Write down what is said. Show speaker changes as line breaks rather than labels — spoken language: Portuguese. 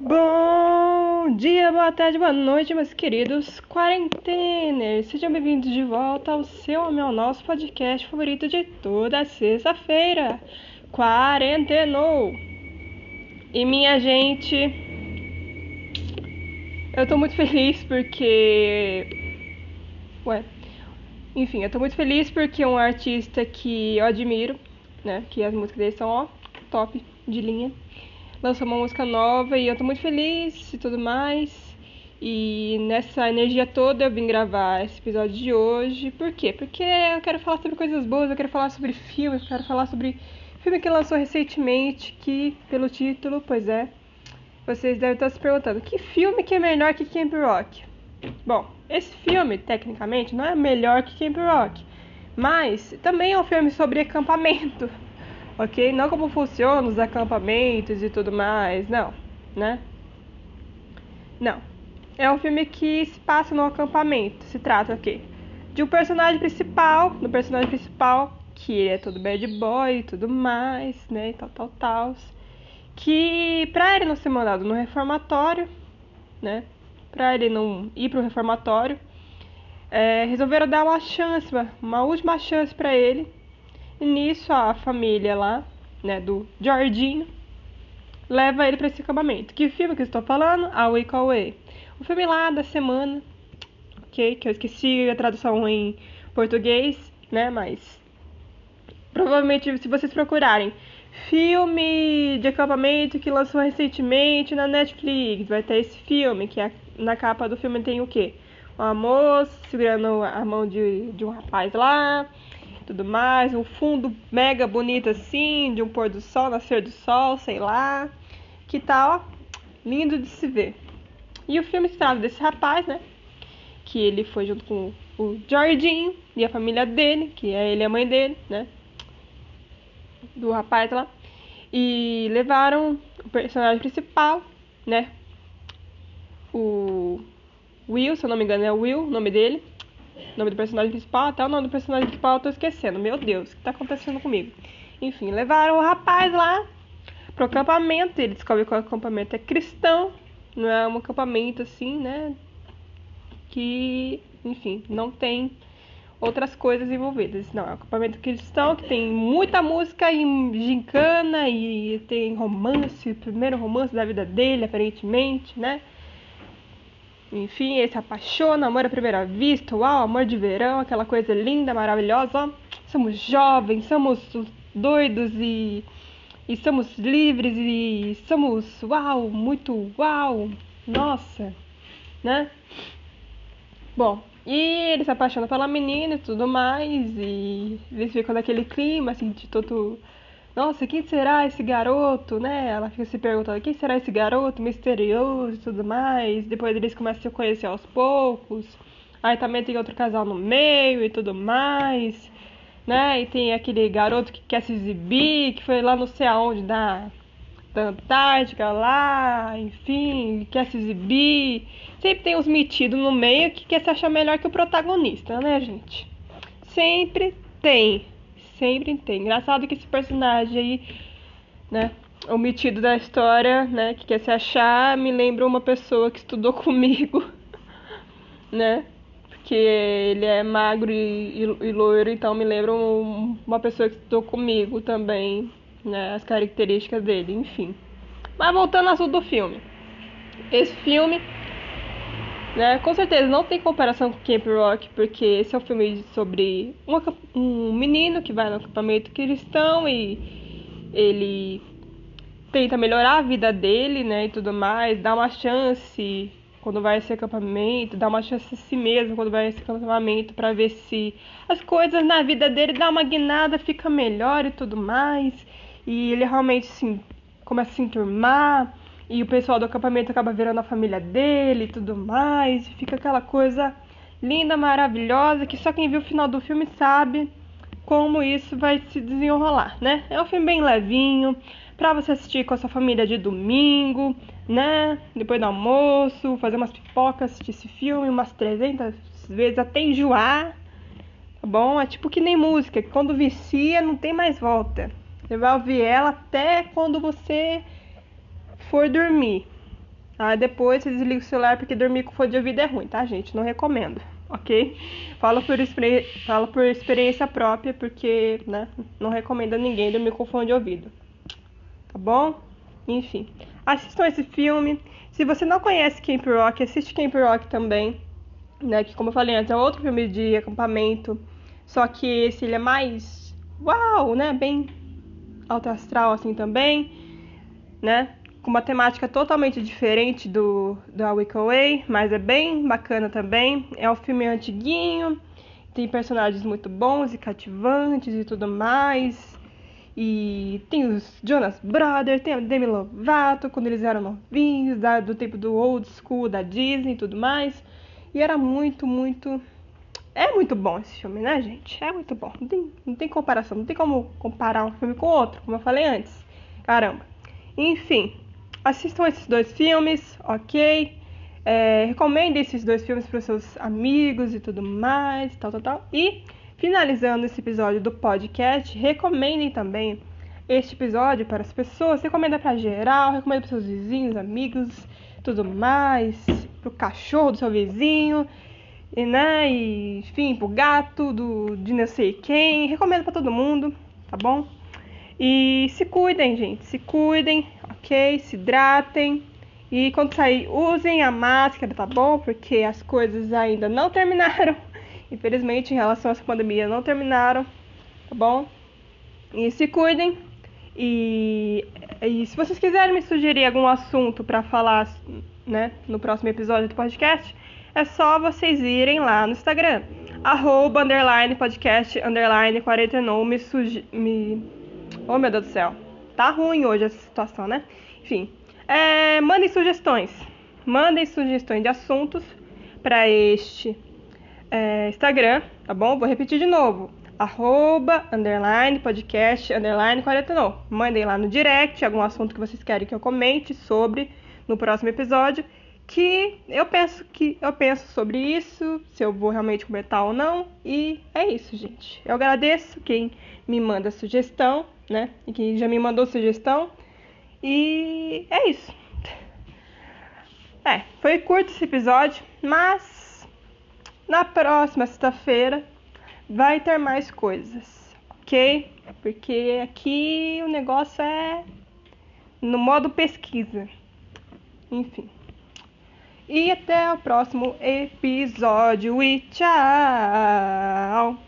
Bom dia, boa tarde, boa noite, meus queridos quarenteners. Sejam bem-vindos de volta ao seu, ao meu, nosso podcast favorito de toda sexta-feira. Quarentenou! E minha gente, eu tô muito feliz porque. Ué. Enfim, eu tô muito feliz porque um artista que eu admiro, né? Que as músicas dele são, ó, top de linha lançou uma música nova e eu tô muito feliz e tudo mais. E nessa energia toda eu vim gravar esse episódio de hoje. Por quê? Porque eu quero falar sobre coisas boas, eu quero falar sobre filmes, eu quero falar sobre filme que lançou recentemente, que pelo título, pois é, vocês devem estar se perguntando, que filme que é melhor que Camp Rock? Bom, esse filme, tecnicamente, não é melhor que Camp Rock, mas também é um filme sobre acampamento ok? Não como funcionam os acampamentos e tudo mais, não, né? Não. É um filme que se passa no acampamento. Se trata, ok? De um personagem principal, do personagem principal, que é todo bad boy e tudo mais, né? E tal, tal, tal. Que pra ele não ser mandado no reformatório, né? Pra ele não ir pro reformatório, é, resolveram dar uma chance, uma última chance para ele nisso a família lá, né, do Jorginho, leva ele para esse acampamento. Que filme que eu estou falando? A Week Away. O filme lá da semana, ok? Que eu esqueci a tradução em português, né? Mas provavelmente se vocês procurarem filme de acampamento que lançou recentemente na Netflix, vai ter esse filme, que é, na capa do filme tem o quê? Uma moça segurando a mão de, de um rapaz lá, tudo mais, um fundo mega bonito assim, de um pôr do sol, nascer do sol, sei lá. Que tal? Lindo de se ver. E o filme se trata desse rapaz, né? Que ele foi junto com o Jorginho e a família dele, que é ele e a mãe dele, né? Do rapaz lá. E levaram o personagem principal, né? O Will, se eu não me engano é Will, o nome dele nome do personagem principal, até o nome do personagem principal eu tô esquecendo. Meu Deus, o que tá acontecendo comigo? Enfim, levaram o rapaz lá pro acampamento. Ele descobre que o acampamento é cristão, não é um acampamento assim, né? Que, enfim, não tem outras coisas envolvidas. Não, é um acampamento cristão que tem muita música e gincana e tem romance, o primeiro romance da vida dele, aparentemente, né? Enfim, ele se apaixona, amor à primeira vista, uau, amor de verão, aquela coisa linda, maravilhosa. Somos jovens, somos doidos e, e somos livres e somos uau, muito uau, nossa, né? Bom, e ele se apaixona pela menina e tudo mais, e eles ficam naquele clima assim de todo nossa, quem será esse garoto, né? Ela fica se perguntando, quem será esse garoto misterioso e tudo mais. Depois eles começam a se conhecer aos poucos. Aí também tem outro casal no meio e tudo mais, né? E tem aquele garoto que quer se exibir, que foi lá não sei aonde, da, da Antártica lá, enfim, quer se exibir. Sempre tem uns metidos no meio que quer se achar melhor que o protagonista, né, gente? Sempre tem sempre tem. Engraçado que esse personagem aí, né, omitido da história, né, que quer se achar, me lembra uma pessoa que estudou comigo, né? Porque ele é magro e, e, e loiro, então me lembra um, uma pessoa que estudou comigo também, né, as características dele, enfim. Mas voltando ao assunto do filme. Esse filme né? Com certeza não tem comparação com Camp Rock, porque esse é um filme sobre um, um menino que vai no acampamento cristão e ele tenta melhorar a vida dele, né, e tudo mais, dá uma chance quando vai esse acampamento, dá uma chance a si mesmo quando vai esse acampamento para ver se as coisas na vida dele dá uma guinada, fica melhor e tudo mais. E ele realmente assim, começa a se enturmar e o pessoal do acampamento acaba virando a família dele e tudo mais. E fica aquela coisa linda, maravilhosa, que só quem viu o final do filme sabe como isso vai se desenrolar, né? É um filme bem levinho, pra você assistir com a sua família de domingo, né? Depois do almoço, fazer umas pipocas, assistir esse filme umas 300 vezes até enjoar, tá bom? É tipo que nem música, que quando vicia não tem mais volta. Você vai ouvir ela até quando você for dormir, Aí depois você desliga o celular porque dormir com fone de ouvido é ruim, tá, gente? Não recomendo, ok? Falo por, experi falo por experiência própria porque, né, não recomendo a ninguém dormir com fone de ouvido. Tá bom? Enfim, assistam esse filme. Se você não conhece Camp Rock, assiste Camp Rock também, né? Que como eu falei antes, é outro filme de acampamento. Só que esse ele é mais uau, né? Bem alto astral assim também, né? Com uma temática totalmente diferente do da Wicked Way, mas é bem bacana também. É um filme antiguinho, tem personagens muito bons e cativantes e tudo mais. E tem os Jonas Brothers, tem a Demi Lovato, quando eles eram novinhos, da, do tempo do old school, da Disney e tudo mais. E era muito, muito. É muito bom esse filme, né, gente? É muito bom. Não tem, não tem comparação, não tem como comparar um filme com outro, como eu falei antes. Caramba. Enfim, assistam esses dois filmes, ok? É, recomendem esses dois filmes para os seus amigos e tudo mais, tal, tal, tal. E Finalizando esse episódio do podcast, recomendem também este episódio para as pessoas. Recomenda para geral, recomenda para seus vizinhos, amigos, tudo mais, para o cachorro do seu vizinho, e, né, e, enfim, para o gato do, de não sei quem. Recomendo para todo mundo, tá bom? E se cuidem, gente, se cuidem, ok? Se hidratem. E quando sair, usem a máscara, tá bom? Porque as coisas ainda não terminaram infelizmente, em relação a essa pandemia, não terminaram, tá bom? E se cuidem. E, e se vocês quiserem me sugerir algum assunto para falar, né, no próximo episódio do podcast, é só vocês irem lá no Instagram, arroba, underline, podcast, underline, 49, me suge... Me... Oh, meu Deus do céu. Tá ruim hoje essa situação, né? Enfim, é, mandem sugestões. Mandem sugestões de assuntos para este é, Instagram, tá bom? Vou repetir de novo. Arroba, underline, podcast, underline, 49. Mandem lá no direct algum assunto que vocês querem que eu comente sobre no próximo episódio. Que eu penso que eu penso sobre isso, se eu vou realmente comentar ou não. E é isso, gente. Eu agradeço quem me manda sugestão, né? E quem já me mandou sugestão. E é isso. É, foi curto esse episódio, mas na próxima sexta-feira vai ter mais coisas, ok? Porque aqui o negócio é no modo pesquisa. Enfim. E até o próximo episódio e tchau!